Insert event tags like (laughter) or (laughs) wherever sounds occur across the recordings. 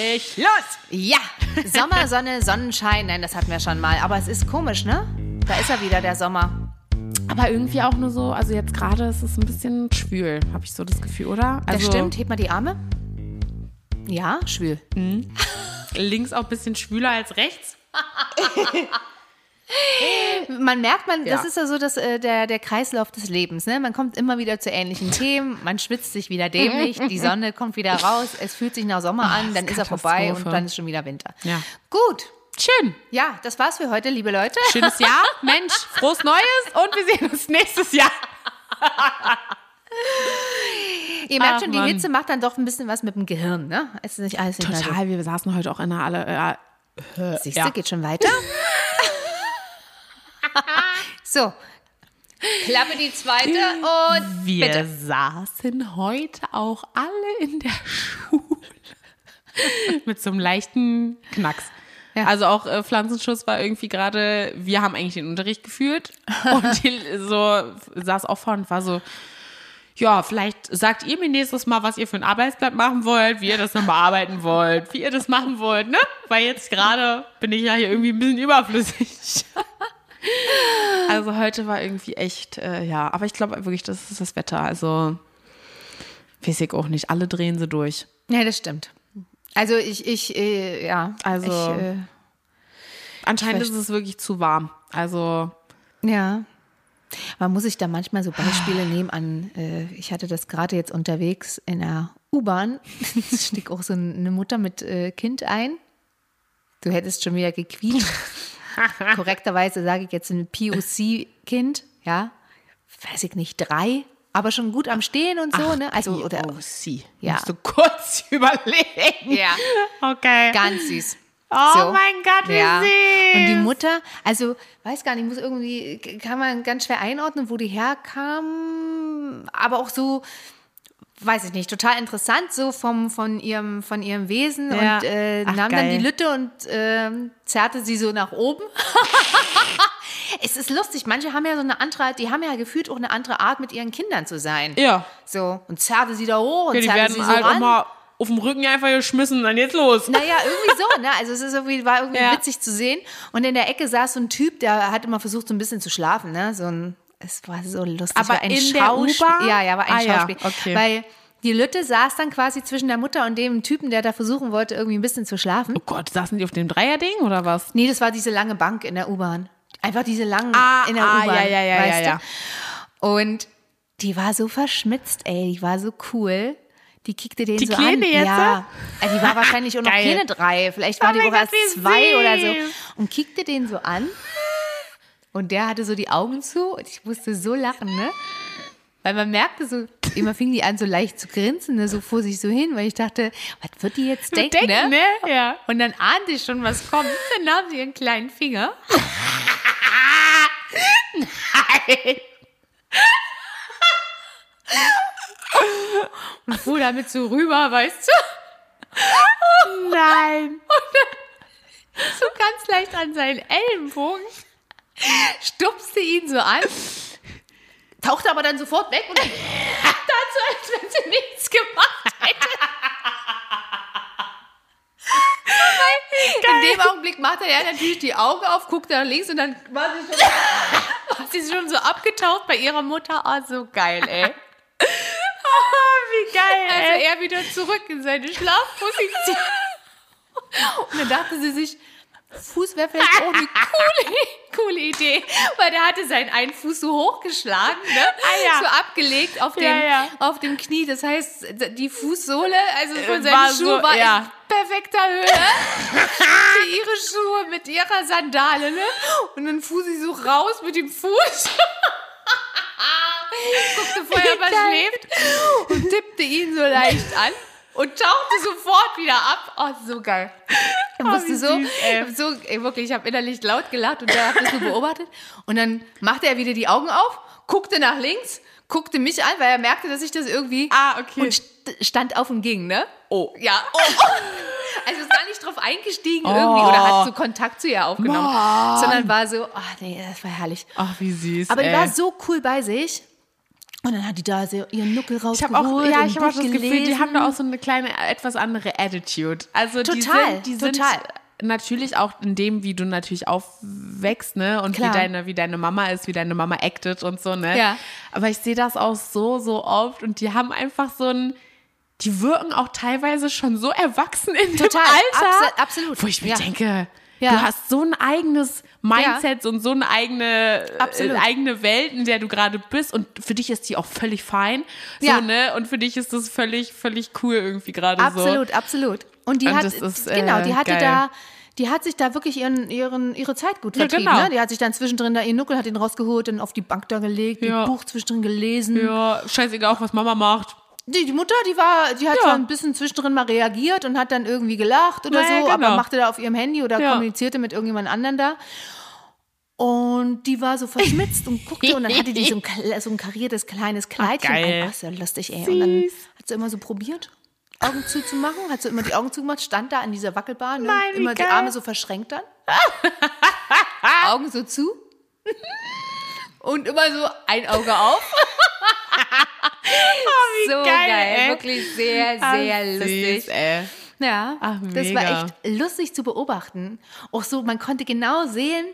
fertig, los! Ja, Sommer, Sonne, Sonnenschein. Nein, das hatten wir schon mal. Aber es ist komisch, ne? Da ist er wieder, der Sommer. Aber irgendwie auch nur so, also jetzt gerade ist es ein bisschen schwül, habe ich so das Gefühl, oder? Das Also stimmt. Hebt mal die Arme. Ja, schwül. (laughs) links auch ein bisschen schwüler als rechts. (laughs) Man merkt, man, das Ja. ist ja so das, äh, der, der Kreislauf des Lebens. Ne? Man kommt immer wieder zu ähnlichen Themen, man schwitzt sich wieder dämlich, die (laughs) Sonne kommt wieder raus, es fühlt sich nach Sommer an, dann ist er vorbei und dann ist schon wieder Winter. Ja. Gut, Schön. ja, das war's für heute, liebe Leute. Schönes Jahr. (laughs) Mensch, frohes Neues und wir sehen uns nächstes Jahr. Ihr merkt Ach, schon, die Mann. Hitze macht dann doch ein bisschen was mit dem Gehirn. Ne? Es ist nicht alles Total, wir saßen heute auch in einer alle. Äh. Siehst du, Ja. geht schon weiter. (laughs) so, Klappe die zweite und wir bitte. saßen heute auch alle in der (laughs) Schule. Mit so einem leichten Knacks. Ja. Also auch äh, Pflanzenschutz war irgendwie gerade, wir haben eigentlich den Unterricht geführt (laughs) und die so saß auch vorne und war so, ja, vielleicht sagt ihr mir nächstes Mal, was ihr für ein Arbeitsblatt machen wollt, wie ihr das dann bearbeiten wollt, wie ihr das machen wollt, ne? Weil jetzt gerade bin ich ja hier irgendwie ein bisschen überflüssig. (laughs) Also heute war irgendwie echt, äh, ja, aber ich glaube wirklich, das ist das Wetter. Also weiß ich auch nicht. Alle drehen sie durch. Ja, das stimmt. Also ich, ich, äh, ja, Also- ich, äh, Anscheinend ist es wirklich zu warm. Also Ja. Man muss sich da manchmal so Beispiele nehmen an, äh, ich hatte das gerade jetzt unterwegs in der U-Bahn. (laughs) Stieg auch so eine Mutter mit äh, Kind ein. Du hättest schon wieder gequietscht. Korrekterweise sage ich jetzt ein POC-Kind, ja. Weiß ich nicht, drei, aber schon gut am Stehen und so, ne? Also, oder, oh, sie. Ja. Musst du kurz (laughs) überlegen. ja, Okay. ganz süß. Oh So. mein Gott, wie Ja. süß. Und die Mutter, also weiß gar nicht, muss irgendwie, kann man ganz schwer einordnen, wo die herkam, aber auch so, weiß ich nicht, total interessant, so vom, von, ihrem, von ihrem Wesen Ja. und äh, Ach, nahm dann geil. die Lütte und ähm, zerrte sie so nach oben. (laughs) es ist lustig, manche haben ja so eine andere, die haben ja gefühlt auch eine andere Art, mit ihren Kindern zu sein. Ja. So, und zerrte sie da hoch und ja die zerrte werden sie so halt ran. auch mal auf dem Rücken einfach geschmissen und dann jetzt los. Naja, irgendwie so, ne? Also es ist irgendwie, war irgendwie Ja. witzig zu sehen. Und in der Ecke saß so ein Typ, der hat immer versucht, so ein bisschen zu schlafen, ne? So ein, es war so lustig. Aber ein in der. U-Bahn? Ja, ja, war ein Ah, ja, Schauspiel. okay. Weil die Lütte saß dann quasi zwischen der Mutter und dem Typen, der da versuchen wollte, irgendwie ein bisschen zu schlafen. Oh Gott, saßen die auf dem Dreierding oder was? Nee, das war diese lange Bank in der U-Bahn. Einfach diese langen Ah, in der ah, U-Bahn. ja, ja, ja, weißt ja, du? Und die war so verschmitzt, ey. Die war so cool. Die kickte den Die so Kleine an. jetzt? Ja. Also die war wahrscheinlich auch noch (laughs) keine drei. Vielleicht war Oh die auch erst zwei oder so. süß. Und kickte den so an. Und der hatte so die Augen zu. Und ich musste so lachen, ne? Weil man merkte so, immer fing die an so leicht zu grinsen, ne, so vor sich so hin, weil ich dachte, was wird die jetzt denken, Denken, ne? ne? Ja. Und dann ahnte ich schon, was kommt. Dann nahm sie ihren kleinen Finger. (laughs) Und fuhr damit so rüber, weißt du? Nein. So ganz leicht an seinen Ellenbogen. Stupste ihn so an. Tauchte aber dann sofort weg und dann tat so, als wenn sie nichts gemacht hätte. In dem Augenblick machte er natürlich die Augen auf, guckte nach links und dann war sie schon, (laughs) war sie schon so abgetaucht bei ihrer Mutter. Oh, so geil, ey. Wie geil, Also ey. er wieder zurück in seine Schlafposition. (laughs) Und dann dachte sie sich, Fuß wäre vielleicht auch eine (laughs) coole, coole Idee, weil der hatte seinen einen Fuß so hochgeschlagen, ne? Ah, ja. so abgelegt auf dem, Ja, ja. auf dem Knie. Das heißt, die Fußsohle, also von Äh, seinen war Schuhen, so- war ja. in perfekter Höhe. Für ihre Schuhe mit ihrer Sandale, ne? Und dann fuhr sie so raus mit dem Fuß. (laughs) Guckte vorher, was schläft und tippte ihn so leicht an und tauchte sofort wieder ab. Oh, so geil. Ich musste wie so, süß, ich so, ey, wirklich, ich habe innerlich laut gelacht und der hat das so beobachtet. Und dann machte er wieder die Augen auf, guckte nach links, guckte mich an, weil er merkte, dass ich das irgendwie Ah, okay. und st stand auf und ging, ne? Oh. Ja. Oh, oh. (laughs) Also ist gar nicht drauf eingestiegen irgendwie oder hat so Kontakt zu ihr aufgenommen, sondern war so, oh nee, das war herrlich. Ach, wie süß. Aber die ey. war so cool bei sich. Und dann hat die da ihren Nuckel Ich rausgeholt. habe auch, ja, ich habe auch das Gefühl, die gelesen. haben da auch so eine kleine, etwas andere Attitude. Also die Total, sind, die sind total. natürlich auch in dem, wie du natürlich aufwächst, ne? Und Klar. wie deine, wie deine Mama ist, wie deine Mama actet und so, ne? Ja. Aber ich sehe das auch so, so oft und die haben einfach so ein, die wirken auch teilweise schon so erwachsen in Total, dem Alter. abso- absolut. Wo ich mir Ja. denke, Ja. du hast so ein eigenes Mindset und so eine eigene, äh, eigene Welt, in der du gerade bist und für dich ist die auch völlig fein. So, Ja. ne? Und für dich ist das völlig, völlig cool irgendwie gerade so. Absolut, absolut. Und die Und hat, ist, genau, äh, die hatte geil. da, die hat sich da wirklich ihren, ihren, ihre Zeit gut Ja, vertrieben. genau. Ne? Die hat sich dann zwischendrin da ihren Nuckel, hat ihn rausgeholt, dann auf die Bank da gelegt, Ja. ein Buch zwischendrin gelesen. Ja, scheißegal, auch was Mama macht. Die, die Mutter, die war, die hat Ja. ein bisschen zwischendrin mal reagiert und hat dann irgendwie gelacht oder Naja, so, genau. aber machte da auf ihrem Handy oder Ja. kommunizierte mit irgendjemand anderen da. Und die war so verschmitzt und guckte und dann hatte die so ein, so ein kariertes kleines Kleidchen. geil. an. Ach, ist ja lustig, ey. Und dann Süß. hat sie immer so probiert, Augen zuzumachen, hat sie immer die Augen zugemacht, stand da an dieser Wackelbahn, ne? Immer die geil. Arme so verschränkt dann. (laughs) Augen so zu. Und immer so ein Auge auf. (laughs) wie so geil, geil, wirklich sehr, sehr süß, lustig. ey. Ja, Ach, das war echt lustig zu beobachten. Auch so, man konnte genau sehen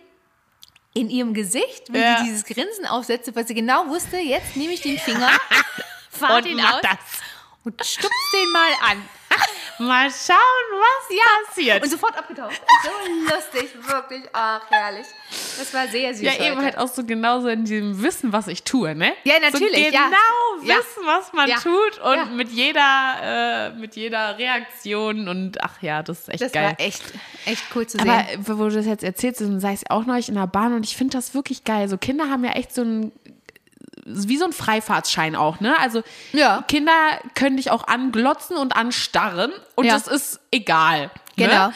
in ihrem Gesicht, wie Ja. die dieses Grinsen aufsetzte, weil sie genau wusste, jetzt nehme ich den Finger, (laughs) fahr Und den aus das. und stupst den mal an. Mal schauen, was passiert. Und sofort abgetaucht. (laughs) So lustig, wirklich. Ach, herrlich. Das war sehr süß. ja, eben heute. halt auch so genauso in diesem Wissen, was ich tue, ne? Ja, natürlich, So genau Ja. wissen, was man Ja. tut und Ja. mit jeder, äh, mit jeder Reaktion und ach ja, das ist echt Das geil. war echt, echt cool zu sehen. Aber wo du das jetzt erzählst, dann sei es auch neulich in der Bahn und ich finde das wirklich geil. So Kinder haben ja echt so ein wie so ein Freifahrtsschein auch, ne? Also Ja. Kinder können dich auch anglotzen und anstarren und Ja. das ist egal. Genau. Ne?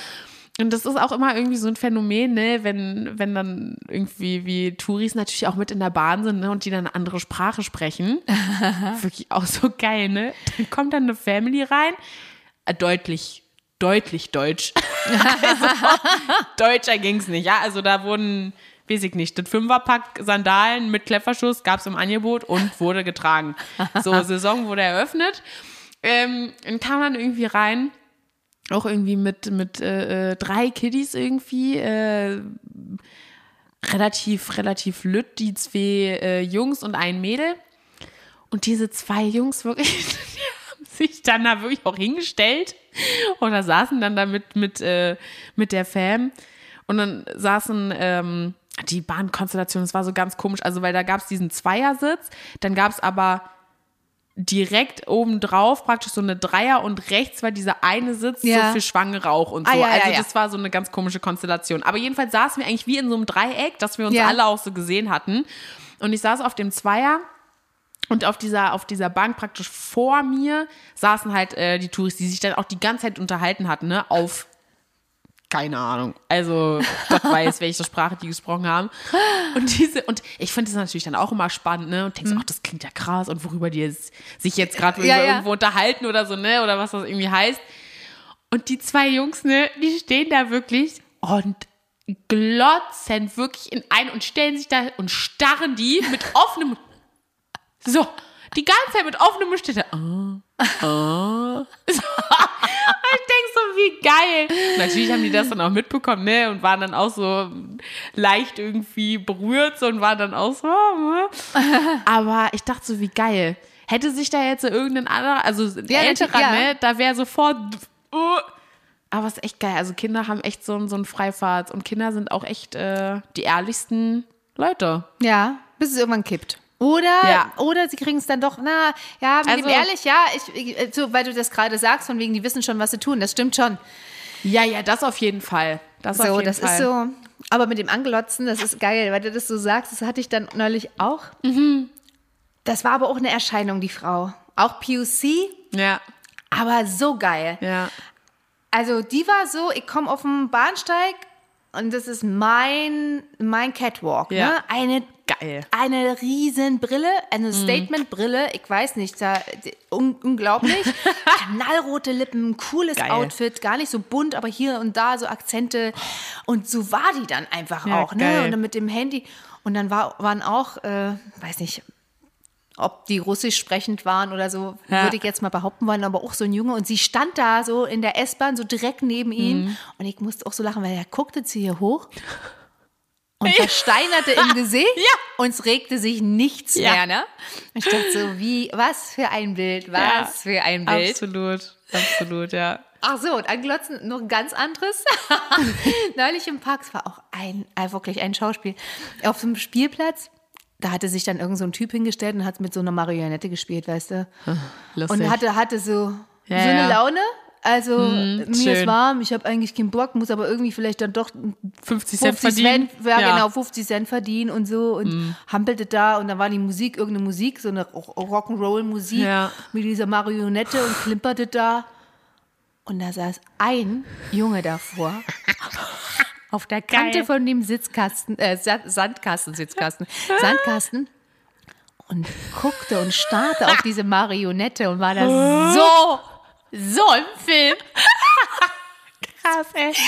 Und das ist auch immer irgendwie so ein Phänomen, ne, wenn, wenn dann irgendwie wie Touris natürlich auch mit in der Bahn sind, ne, und die dann eine andere Sprache sprechen. (laughs) Wirklich auch so geil, ne? Dann kommt dann eine Family rein, äh, deutlich, deutlich deutsch. (laughs) also, deutscher ging's nicht, ja. Also da wurden, weiß ich nicht, das Fünferpack Sandalen mit Klefferschuss gab's im Angebot und wurde getragen. (laughs) So, Saison wurde eröffnet. Ähm, und kam dann irgendwie rein auch irgendwie mit, mit äh, äh, drei Kiddies irgendwie, äh, relativ, relativ lütt, die zwei äh, Jungs und ein Mädel. Und diese zwei Jungs wirklich, (laughs) die haben sich dann da wirklich auch hingestellt oder saßen dann da mit, mit, äh, mit der Fam. Und dann saßen ähm, die Bahnkonstellation, das war so ganz komisch, also weil da gab es diesen Zweiersitz, dann gab es aber direkt oben drauf praktisch so eine Dreier und rechts war dieser eine Sitz Ja. so für Schwangere auch und so. Ah, ja, also ja. das war so eine ganz komische Konstellation. Aber jedenfalls saßen wir eigentlich wie in so einem Dreieck, dass wir uns alle auch so gesehen hatten. Und ich saß auf dem Zweier und auf dieser, auf dieser Bank praktisch vor mir saßen halt äh, die Touris, die sich dann auch die ganze Zeit unterhalten hatten, ne? Auf keine Ahnung. Also, Gott weiß, welche Sprache die gesprochen haben. Und diese, und ich finde das natürlich dann auch immer spannend, ne? Und denkst, ach, das klingt ja krass und worüber die jetzt, sich jetzt gerade Mhm. Ja, ja. irgendwo unterhalten oder so, ne? Oder was das irgendwie heißt. Und die zwei Jungs, ne, die stehen da wirklich und glotzen wirklich in ein und stellen sich da und starren die mit (laughs) offenem so, die ganze Zeit mit offenem Mund steht da. Ah, ah. So. Und wie geil. Natürlich haben die das dann auch mitbekommen, ne? Und waren dann auch so leicht irgendwie berührt so, und waren dann auch so. ah, ah. (laughs) Aber ich dachte so, wie geil. Hätte sich da jetzt so irgendein anderer, also ein Ja, älterer, ja. ne? Da wäre sofort. Uh. Aber es ist echt geil. Also Kinder haben echt so, so einen Freifahrt und Kinder sind auch echt äh, die ehrlichsten Leute. Ja, bis es irgendwann kippt. Oder, Ja. oder sie kriegen es dann doch, na, ja, Also- ehrlich, ja, ich, ich, so, weil du das gerade sagst, von wegen, die wissen schon, was sie tun, das stimmt schon. Ja, ja, das auf jeden Fall. Das auf So, jeden das Fall. ist so, aber mit dem Anglotzen, das ist geil, weil du das so sagst, das hatte ich dann neulich auch. Mhm. Das war aber auch eine Erscheinung, die Frau. Auch POC, Ja, aber so geil. ja. Also die war so, ich komme auf den Bahnsteig und das ist mein, mein Catwalk. Ja. Ne? Eine, Geil. eine riesen Brille, eine Mhm. Statement-Brille, ich weiß nicht, da, un, unglaublich. (laughs) Knallrote Lippen, cooles Geil. Outfit, gar nicht so bunt, aber hier und da so Akzente. Und so war die dann einfach Ja, auch. Ne? geil. Und dann mit dem Handy. Und dann war, waren auch, äh, weiß nicht, ob die russisch sprechend waren oder so, Ja. würde ich jetzt mal behaupten wollen, aber auch so ein Junge. Und sie stand da so in der S-Bahn, so direkt neben ihm. Mhm. Und ich musste auch so lachen, weil er guckte zu ihr hoch und versteinerte im (laughs) Gesicht Ja. und es regte sich nichts Ja. mehr. Ne? Ich dachte so, wie, was für ein Bild, was Ja. für ein Bild. Absolut, absolut, ja. Ach so, und anglotzen noch ein ganz anderes. (laughs) Neulich im Park, es war auch ein, äh, wirklich ein Schauspiel. Auf dem Spielplatz, da hatte sich dann irgend so ein Typ hingestellt und hat mit so einer Marionette gespielt, weißt du. Lustig. Und hatte, hatte so, Ja, so eine. Laune. Also, mir ist schön. warm, ich habe eigentlich keinen Bock, muss aber irgendwie vielleicht dann doch 50 Cent 50 verdienen. Cent, ja, genau, 50 Cent verdienen und so und Mhm. hampelte da und dann war die Musik, irgendeine Musik, so eine Rock- Rock'n'Roll-Musik Ja. mit dieser Marionette und klimperte da. Und da saß ein Junge davor. (laughs) Auf der Kante Geil. von dem Sitzkasten, äh, Sa- Sandkasten, Sitzkasten, (laughs) Sandkasten und guckte und starrte auf diese Marionette und war da so, so im Film. Krass, ey. (laughs)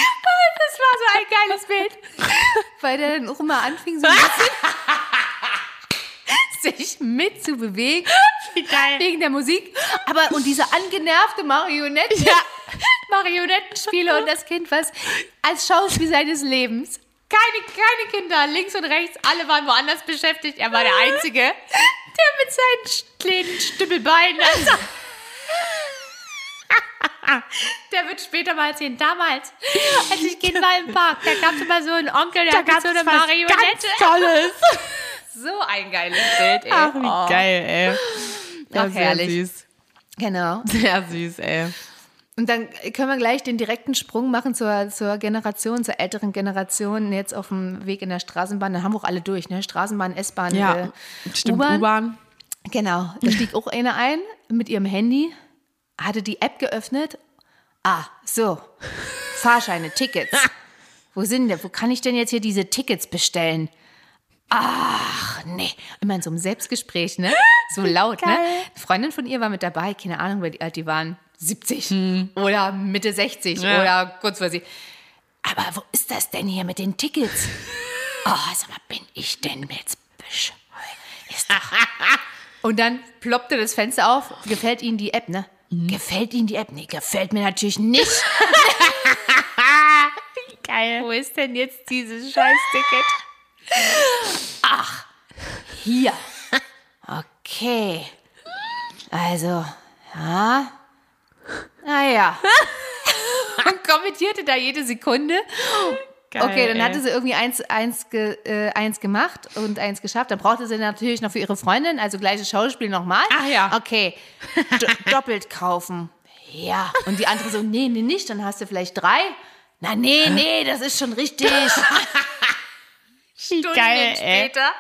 Das war so ein geiles Bild. Weil der dann auch immer anfing, so ein (laughs) bisschen sich mitzubewegen. geil. Wegen der Musik. Aber, und diese angenervte Marionette. Ja. Marionettenspiele und das Kind, was als Schauspiel seines Lebens. Keine, keine Kinder, links und rechts, alle waren woanders beschäftigt. Er war der Einzige, der mit seinen kleinen Stümmelbeinen. Also, (laughs) (laughs) der wird später mal erzählen. Damals, als ich Kind war im Park, da gab es immer so einen Onkel, der Da hat so eine Marionette. ganz Tolles. (laughs) So ein geiles Bild, ey. Ach, wie Oh. geil, ey. Ja, Ach, sehr herrlich. süß. Genau. Sehr süß, ey. Und dann können wir gleich den direkten Sprung machen zur, zur Generation, zur älteren Generation, jetzt auf dem Weg in der Straßenbahn. Dann haben wir auch alle durch, ne? Straßenbahn, S-Bahn, Ja, äh. U-Bahn. Genau, da stieg auch eine ein mit ihrem Handy, hatte die App geöffnet. Ah, so, Fahrscheine, Tickets. (laughs) Wo sind denn, wo kann ich denn jetzt hier diese Tickets bestellen? Ach, nee. Immer in so einem Selbstgespräch, ne? So (laughs) laut, ne? Geil. Eine Freundin von ihr war mit dabei, keine Ahnung, wie alt die waren. 70 oder Mitte 60 Ja. oder kurz vor sie. Aber wo ist das denn hier mit den Tickets? (laughs) Oh, sag mal, bin ich denn jetzt bescheuert? Und dann ploppte das Fenster auf. Gefällt Ihnen die App, ne? Gefällt Ihnen die App? Nee, gefällt mir natürlich nicht. (laughs) Geil. Wo ist denn jetzt dieses Scheißticket? Ach, hier. Okay. Also, ja. Naja. Und (laughs) kommentierte da jede Sekunde. Geil, okay, dann ey. hatte sie irgendwie eins, eins, ge, äh, eins gemacht und eins geschafft. Dann brauchte sie natürlich noch für ihre Freundin, also gleiches Schauspiel nochmal. Ach ja. Okay, Do (laughs) doppelt kaufen. Ja. Und die andere so, nee, nee, nicht, dann hast du vielleicht drei. Na, nee, nee, das ist schon richtig. (laughs) Wie geil, ey. später.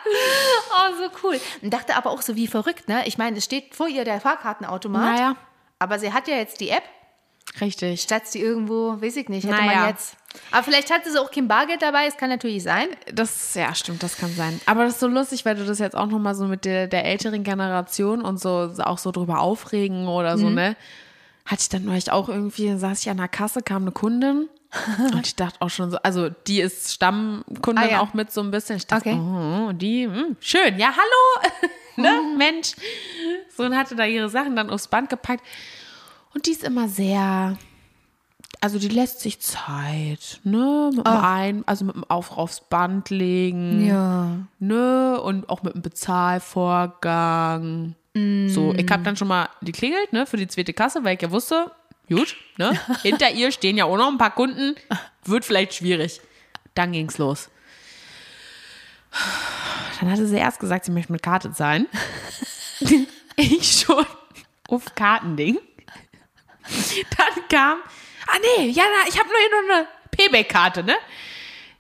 Oh, so cool. Und dachte aber auch so wie verrückt, ne? Ich meine, es steht vor ihr der Fahrkartenautomat. Naja. Aber sie hat ja jetzt die App. Richtig. Statt sie irgendwo, weiß ich nicht, hätte Naja. man jetzt. Aber vielleicht hatte sie auch kein Bargeld dabei, es kann natürlich sein. Das, ja, stimmt, das kann sein. Aber das ist so lustig, weil du das jetzt auch nochmal so mit der, der älteren Generation und so auch so drüber aufregen oder so, ne? Hatte ich dann neulich auch irgendwie, saß ich an der Kasse, kam eine Kundin (laughs) und ich dachte auch schon so, also die ist Stammkundin Ah, ja. auch mit so ein bisschen. Ich dachte, Okay. oh, die, hm, schön, ja, hallo, (laughs) ne, Mensch. So und hatte da ihre Sachen dann aufs Band gepackt. Und die ist immer sehr, also die lässt sich Zeit, ne? Mit dem Ein, also mit dem Auf aufs Band legen, Ja. ne? Und auch mit dem Bezahlvorgang. So, ich habe dann schon mal geklingelt, ne, für die zweite Kasse, weil ich ja wusste, gut, ne? (laughs) Hinter ihr stehen ja auch noch ein paar Kunden, wird vielleicht schwierig. Dann ging's los. Dann hatte sie erst gesagt, sie möchte mit Karte zahlen. (laughs) ich schon auf Kartending. (laughs) Dann kam, ah nee, ja, na, ich habe nur hier noch eine Payback-Karte, ne?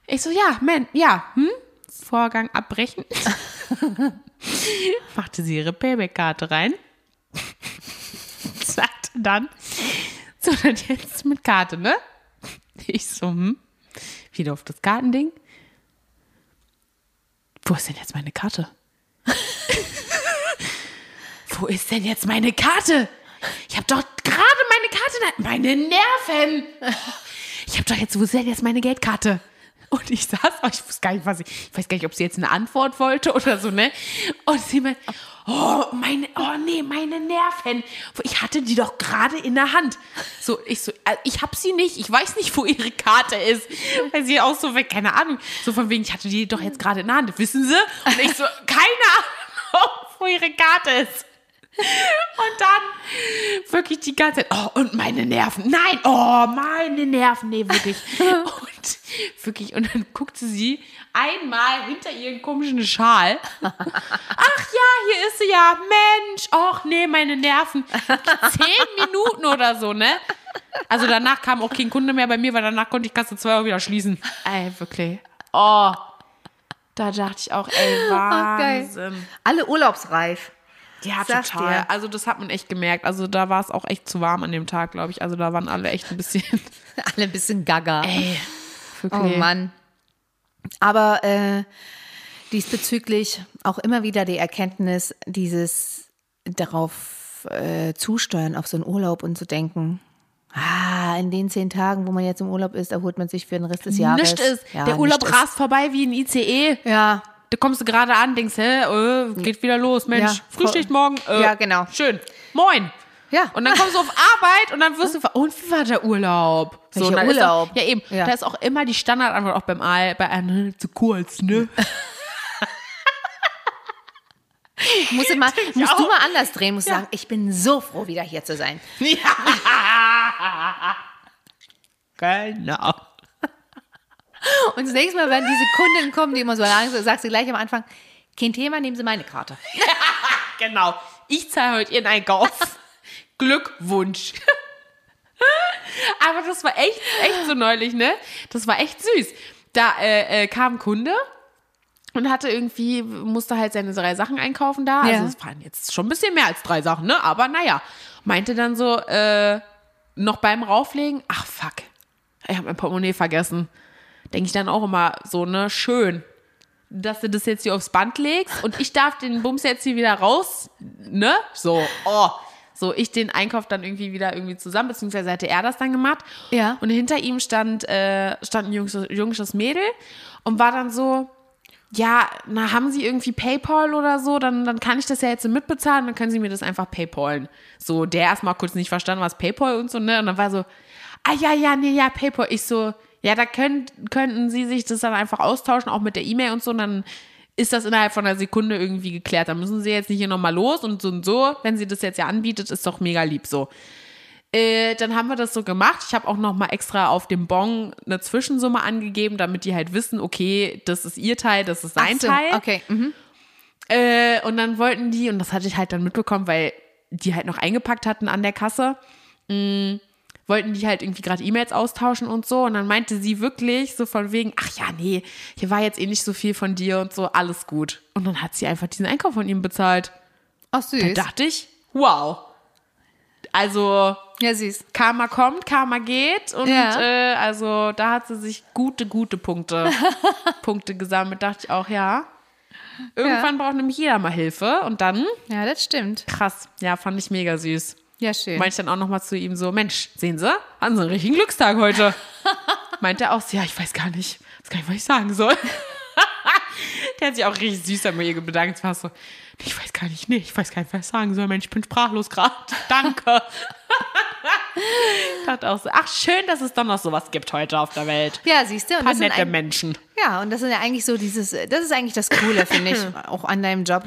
Ich so, ja, man, ja, hm? Vorgang abbrechen. (laughs) Machte sie ihre Payback-Karte rein. (laughs) Sagte dann, so, dann jetzt mit Karte, ne? Ich so, hm? Wieder auf das Kartending. Wo ist denn jetzt meine Karte? Wo ist denn jetzt meine Karte? Ich habe doch Karte. Meine Nerven. Ich habe doch jetzt, wo ist denn jetzt meine Geldkarte? Und ich saß, ich weiß gar nicht, was ich, ich weiß gar nicht, ob sie jetzt eine Antwort wollte oder so, ne? Und sie meint, oh, meine, oh nee, meine Nerven. Ich hatte die doch gerade in der Hand. So, ich so, äh, ich hab sie nicht, ich weiß nicht, wo ihre Karte ist. Weil sie auch so, keine Ahnung, so von wegen, ich hatte die doch jetzt gerade in der Hand, wissen sie? Und ich so, keine Ahnung, (laughs) wo ihre Karte ist. Und dann wirklich die ganze Zeit, oh, und meine Nerven, nein, oh, meine Nerven, nee, wirklich. (laughs) Und wirklich, und dann guckte sie einmal hinter ihren komischen Schal. Ach ja, hier ist sie ja, Mensch, ach nee, meine Nerven. Zehn Minuten oder so, ne? Also danach kam auch kein Kunde mehr bei mir, weil danach konnte ich Kasse 2 Euro wieder schließen. Ey, wirklich. Oh, da dachte ich auch, ey, Wahnsinn. Okay. Alle urlaubsreif. Ja, Sag total. Dir. Also das hat man echt gemerkt. Also da war es auch echt zu warm an dem Tag, glaube ich. Also da waren alle echt ein bisschen. (laughs) alle ein bisschen gaga. Ey. Oh Mann. Aber äh, diesbezüglich auch immer wieder die Erkenntnis, dieses darauf äh, zusteuern, auf so einen Urlaub und zu denken, Ah, in den zehn Tagen, wo man jetzt im Urlaub ist, erholt man sich für den Rest des Jahres. Nicht ist. Ja, der Urlaub rast vorbei wie ein ICE. Ja, da kommst du gerade an, denkst, hä, äh, geht wieder los, Mensch, ja, Frühstück morgen. Äh, ja, genau. Schön. Moin. Ja. Und dann kommst du auf Arbeit und dann wirst du, und wie war der Urlaub? So, Welcher Urlaub? Auch, ja, eben. Ja. Da ist auch immer die Standardantwort, auch beim Aal, bei einem, zu kurz, ne? (laughs) musst du, mal, musst du mal anders drehen, musst ja. sagen, ich bin so froh, wieder hier zu sein. (laughs) Ja. (laughs) genau. (laughs) Und das nächste Mal, wenn diese Kunden kommen, die immer so lang sind, sagst du gleich am Anfang, kein Thema, nehmen Sie meine Karte. (laughs) genau. Ich zahle heute Ihren Einkauf. (laughs) Glückwunsch. Aber das war echt, echt so neulich, ne? Das war echt süß. Da äh, äh, kam ein Kunde und hatte irgendwie, musste halt seine drei Sachen einkaufen da. Also es waren jetzt schon ein bisschen mehr als drei Sachen, ne? Aber naja, meinte dann so, äh, noch beim Rauflegen, ach fuck, ich habe mein Portemonnaie vergessen denke ich dann auch immer so, ne, schön, dass du das jetzt hier aufs Band legst und ich darf den Bums jetzt hier wieder raus, ne? So, oh. So, ich den Einkauf dann irgendwie wieder irgendwie zusammen, beziehungsweise hatte er das dann gemacht. Ja. Und hinter ihm stand, äh, stand ein junges, junges Mädel und war dann so, ja, na, haben Sie irgendwie PayPal oder so? Dann, dann kann ich das ja jetzt mitbezahlen, dann können Sie mir das einfach PayPalen. So, der erstmal kurz nicht verstanden, was PayPal und so, ne? Und dann war so, ah ja, ja, nee, ja, PayPal. Ich so, ja, da könnt, könnten sie sich das dann einfach austauschen, auch mit der E-Mail und so, und dann ist das innerhalb von einer Sekunde irgendwie geklärt. Da müssen sie jetzt nicht hier nochmal los und so und so. Wenn sie das jetzt ja anbietet, ist doch mega lieb so. Äh, dann haben wir das so gemacht. Ich habe auch nochmal extra auf dem Bon eine Zwischensumme angegeben, damit die halt wissen, okay, das ist ihr Teil, das ist sein so, Teil. Okay. Mhm. Äh, und dann wollten die, und das hatte ich halt dann mitbekommen, weil die halt noch eingepackt hatten an der Kasse. Mh, mm, wollten die halt irgendwie gerade E-Mails austauschen und so. Und dann meinte sie wirklich so von wegen, ach ja, nee, hier war jetzt eh nicht so viel von dir und so, alles gut. Und dann hat sie einfach diesen Einkauf von ihm bezahlt. Ach süß. Da dachte ich, wow. Also, ja, süß. Karma kommt, Karma geht. Und ja. äh, also da hat sie sich gute, gute Punkte, (laughs) Punkte gesammelt. Dachte ich auch, ja. Irgendwann ja. braucht nämlich jeder mal Hilfe. Und dann. Ja, das stimmt. Krass. Ja, fand ich mega süß. Ja, schön. Meinte ich dann auch nochmal zu ihm so, Mensch, sehen Sie, hatten Sie einen richtigen Glückstag heute. (laughs) Meinte er auch, ja, ich weiß gar nicht, weiß gar nicht, was ich sagen soll. (laughs) Der hat sich auch richtig süß an mir bedankt. War so, ich weiß gar nicht, nee, ich weiß gar nicht, was ich sagen soll. Mensch, ich bin sprachlos gerade. (laughs) Danke. ich dachte auch so, ach, schön, dass es doch noch sowas gibt heute auf der Welt. Ja, siehst du. Ein paar nette Menschen. Ja, und das sind ja eigentlich so dieses, das ist eigentlich das Coole, finde ich, auch an deinem Job.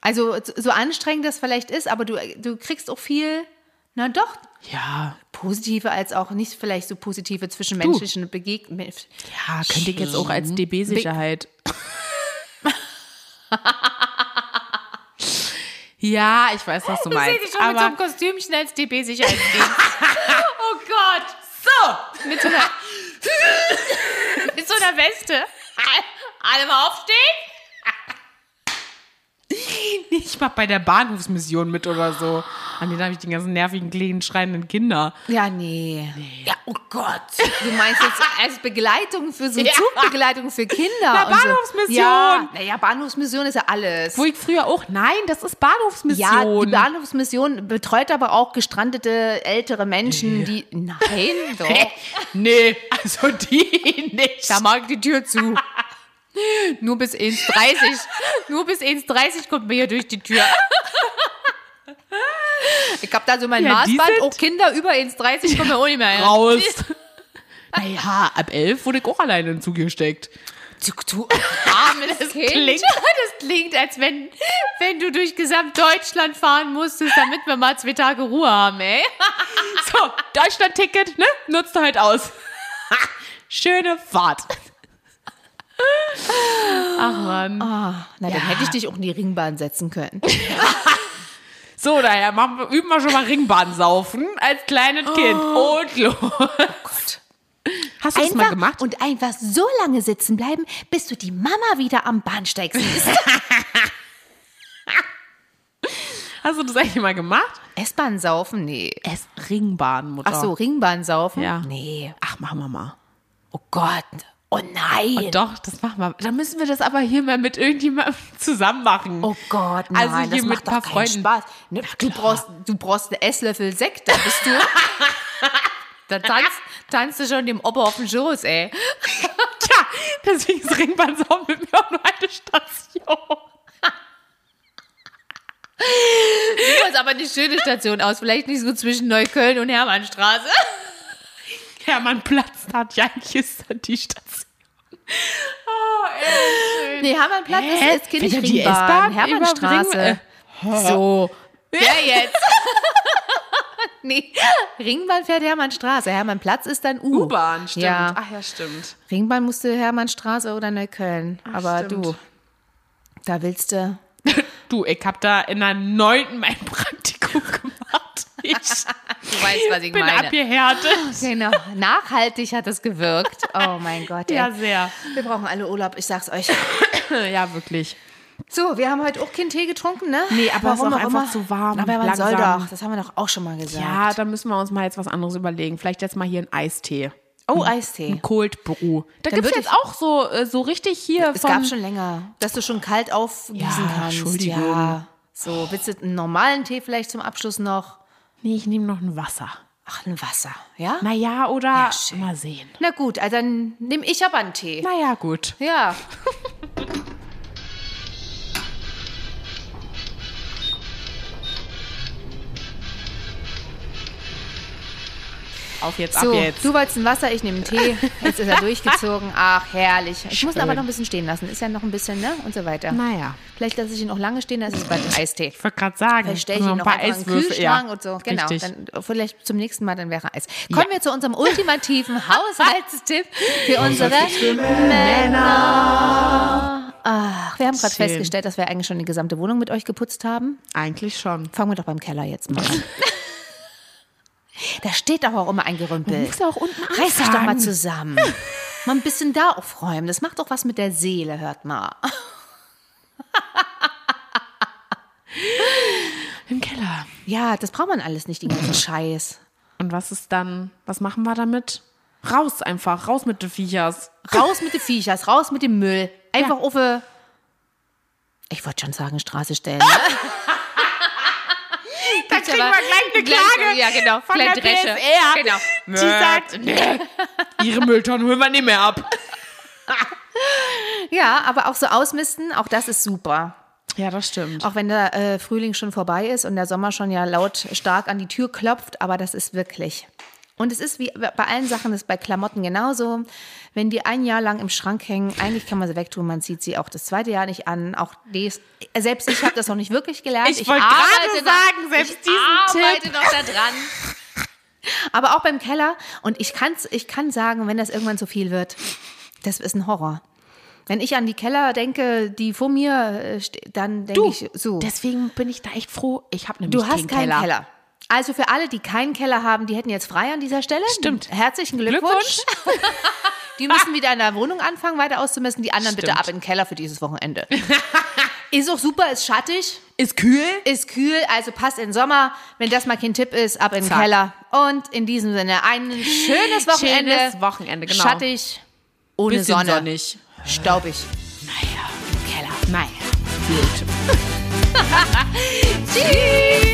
Also so anstrengend das vielleicht ist, aber du, du kriegst auch viel na doch. Ja. Positive als auch nicht vielleicht so positive zwischenmenschlichen Begegnungen. Ja, könnte ich jetzt auch als DB-Sicherheit. (laughs) ja, ich weiß, was du meinst. Ich sehe dich schon aber mit so einem Kostümchen als DB-Sicherheitsdienst. (laughs) oh Gott. So. Mit so einer, (laughs) mit so einer Weste. Alle mal aufstehen. (laughs) Ich mach bei der Bahnhofsmission mit oder so. An denen habe ich die ganzen nervigen, kleinen, schreienden Kinder. Ja, nee. Ja, oh Gott. Du meinst jetzt als Begleitung für so (laughs) Ja. Zugbegleitung für Kinder. Na, und so. Bahnhofsmission. Ja, naja, Bahnhofsmission ist ja alles. Wo ich früher auch, nein, das ist Bahnhofsmission. Ja, die Bahnhofsmission betreut aber auch gestrandete ältere Menschen, die. Nein, (laughs) doch. nee, also die nicht. Da mag die Tür zu. Nur bis 1,30. Nur bis 1,30 kommt man hier durch die Tür. Ich hab da so mein Ja, Maßband. Auch Kinder über 1,30 kommen ja auch nicht mehr hin. Raus. naja, ab elf wurde ich auch alleine in den Zug gesteckt. Du, du armes Kind. klingt- das klingt, als wenn, wenn du durch gesamt Deutschland fahren musstest, damit wir mal zwei Tage Ruhe haben, ey. So, Deutschland-Ticket, ne? Nutzt du halt aus. Schöne Fahrt. (laughs) Ach man. Na, dann hätte ich dich auch in die Ringbahn setzen können. (laughs) So, daher machen, üben wir schon mal Ringbahn saufen als kleines Kind. Und los. Gott. Hast du das mal gemacht? und einfach so lange sitzen bleiben, bis du die Mama wieder am Bahnsteig siehst. (laughs) Hast du das eigentlich mal gemacht? S-Bahn saufen? Nee. Es Ringbahn, Mutter. Ach so, Ringbahn saufen? Ja. Nee. Ach, machen wir mal. Oh Gott. Oh nein. Doch, das machen wir. Dann müssen wir das aber hier mal mit irgendjemandem zusammen machen. Oh Gott, nein, Also hier das mit macht ein paar doch keinen Freunden. Spaß. Ne, du, brauchst, du brauchst einen Esslöffel Sekt, da bist du. da tanzt, tanzt du schon dem Opa auf den Schoß, ey. Tja, deswegen ist saufen mit mir auch nur eine Station. Das ist aber eine schöne Station aus. Vielleicht nicht so zwischen Neukölln und Hermannstraße. Hermannplatz, Tatjantje ist dann die Station. Oh, ey. Nee, Hermannplatz Hä? ist, ist Kind Fährt ja die Ringbahn. S-Bahn Hermannstraße. so. Wer jetzt? (laughs) nee, Ringbahn fährt Hermannstraße. Hermannplatz ist dann U. U-Bahn, stimmt. Ja. Ach ja, stimmt. Ringbahn musste Hermannstraße oder Neukölln. Aber stimmt. du, da willst du. (laughs) Du, ich hab da in der neunten mein Praktikum gemacht. Ich Du weißt, was ich bin meine. abgehärtet. Genau, nachhaltig hat es gewirkt. Oh mein Gott, ey. Ja, sehr. Wir brauchen alle Urlaub, ich sag's euch. (coughs) Ja, wirklich. So, wir haben heute auch keinen Tee getrunken, ne? Nee, aber es ist auch einfach immer. zu warm, Aber man soll langsam. doch, das haben wir doch auch schon mal gesagt. Ja, da müssen wir uns mal jetzt was anderes überlegen. Vielleicht jetzt mal hier einen Eistee. oh, Eistee. Cold Brew. Da Dann gibt's würd jetzt auch so, äh, so richtig hier Es von... gab schon länger, dass du schon kalt aufgießen Ja, kannst. Entschuldigung. Ja. So, willst du einen normalen Tee vielleicht zum Abschluss noch? Nee, ich nehme noch ein Wasser. Ach, ein Wasser, ja? Naja, oder schön. mal sehen. Na gut, also dann nehme ich aber einen Tee. Naja, gut. Ja. (laughs) Auf jetzt, So, ab jetzt. du wolltest ein Wasser, ich nehme einen Tee. (laughs) Jetzt ist er durchgezogen. Ach, herrlich. Ich muss ihn aber Schön. noch ein bisschen stehen lassen. Ist ja noch ein bisschen, ne? Und so weiter. Naja. Vielleicht lasse ich ihn auch lange stehen, dann ist es bald ein Eistee. Ich wollte gerade sagen, Vielleicht stelle ich so ihn ein noch paar einfach in den Eiswürfel. Kühlschrank ja. und so. Genau. Dann vielleicht zum nächsten Mal, dann wäre Eis. Kommen wir zu unserem ultimativen (laughs) Haushaltstipp für unsere Männer. Ach, wir haben gerade Schön. festgestellt, dass wir eigentlich schon die gesamte Wohnung mit euch geputzt haben. Eigentlich schon. Fangen wir doch beim Keller jetzt mal an. (laughs) da steht aber auch immer ein Gerümpel. Muss ja auch unten Reiß dich doch mal anfangen. zusammen. (laughs) Mal ein bisschen da aufräumen. Das macht doch was mit der Seele, hört mal. (laughs) Im Keller. Ja, das braucht man alles nicht, den ganzen (clears throat) Scheiß. Und was ist dann, was machen wir damit? Raus einfach, raus mit den Viechers. Raus mit den Viechers, raus mit dem Müll. Einfach auf eine, ich wollte schon sagen, Straße stellen. Ne? (laughs) Kriegen wir gleich eine Klage Ja, genau. von der Dresche. PSR. Genau. Die sagt, nee, (laughs) ihre Mülltonnen holen wir nicht mehr ab. (laughs) Ja, aber auch so ausmisten, auch das ist super. Ja, das stimmt. Auch wenn der äh, Frühling schon vorbei ist und der Sommer schon ja laut stark an die Tür klopft, aber das ist wirklich. Und es ist wie bei allen Sachen, das ist bei Klamotten genauso. Wenn die ein Jahr lang im Schrank hängen, eigentlich kann man sie wegtun, man zieht sie auch das zweite Jahr nicht an. Auch dies, selbst ich habe das noch nicht wirklich gelernt. Ich wollte arbeite gerade sagen, selbst ich diesen arbeite Tipp. noch da dran. Aber auch beim Keller. Und ich, kann's, ich kann sagen, wenn das irgendwann zu viel wird, das ist ein Horror. Wenn ich an die Keller denke, die vor mir, äh, ste- dann denke ich so. deswegen bin ich da echt froh. Ich habe nämlich Du hast keinen keinen Keller. Also für alle, die keinen Keller haben, die hätten jetzt frei an dieser Stelle. Stimmt. Herzlichen Glückwunsch. Glückwunsch. (laughs) die müssen wieder in der Wohnung anfangen, weiter auszumessen. Die anderen Stimmt. bitte ab in den Keller für dieses Wochenende. (laughs) ist auch super, ist schattig. Ist kühl. Ist kühl, also passt in Sommer. Wenn das mal kein Tipp ist, ab in den Keller. Und in diesem Sinne, ein schönes Wochenende. Schönes Wochenende, genau. Schattig, ohne Bisschen Sonne. sonnig. Staubig. Naja, im Keller. Naja. Gut. (laughs) Tschüss.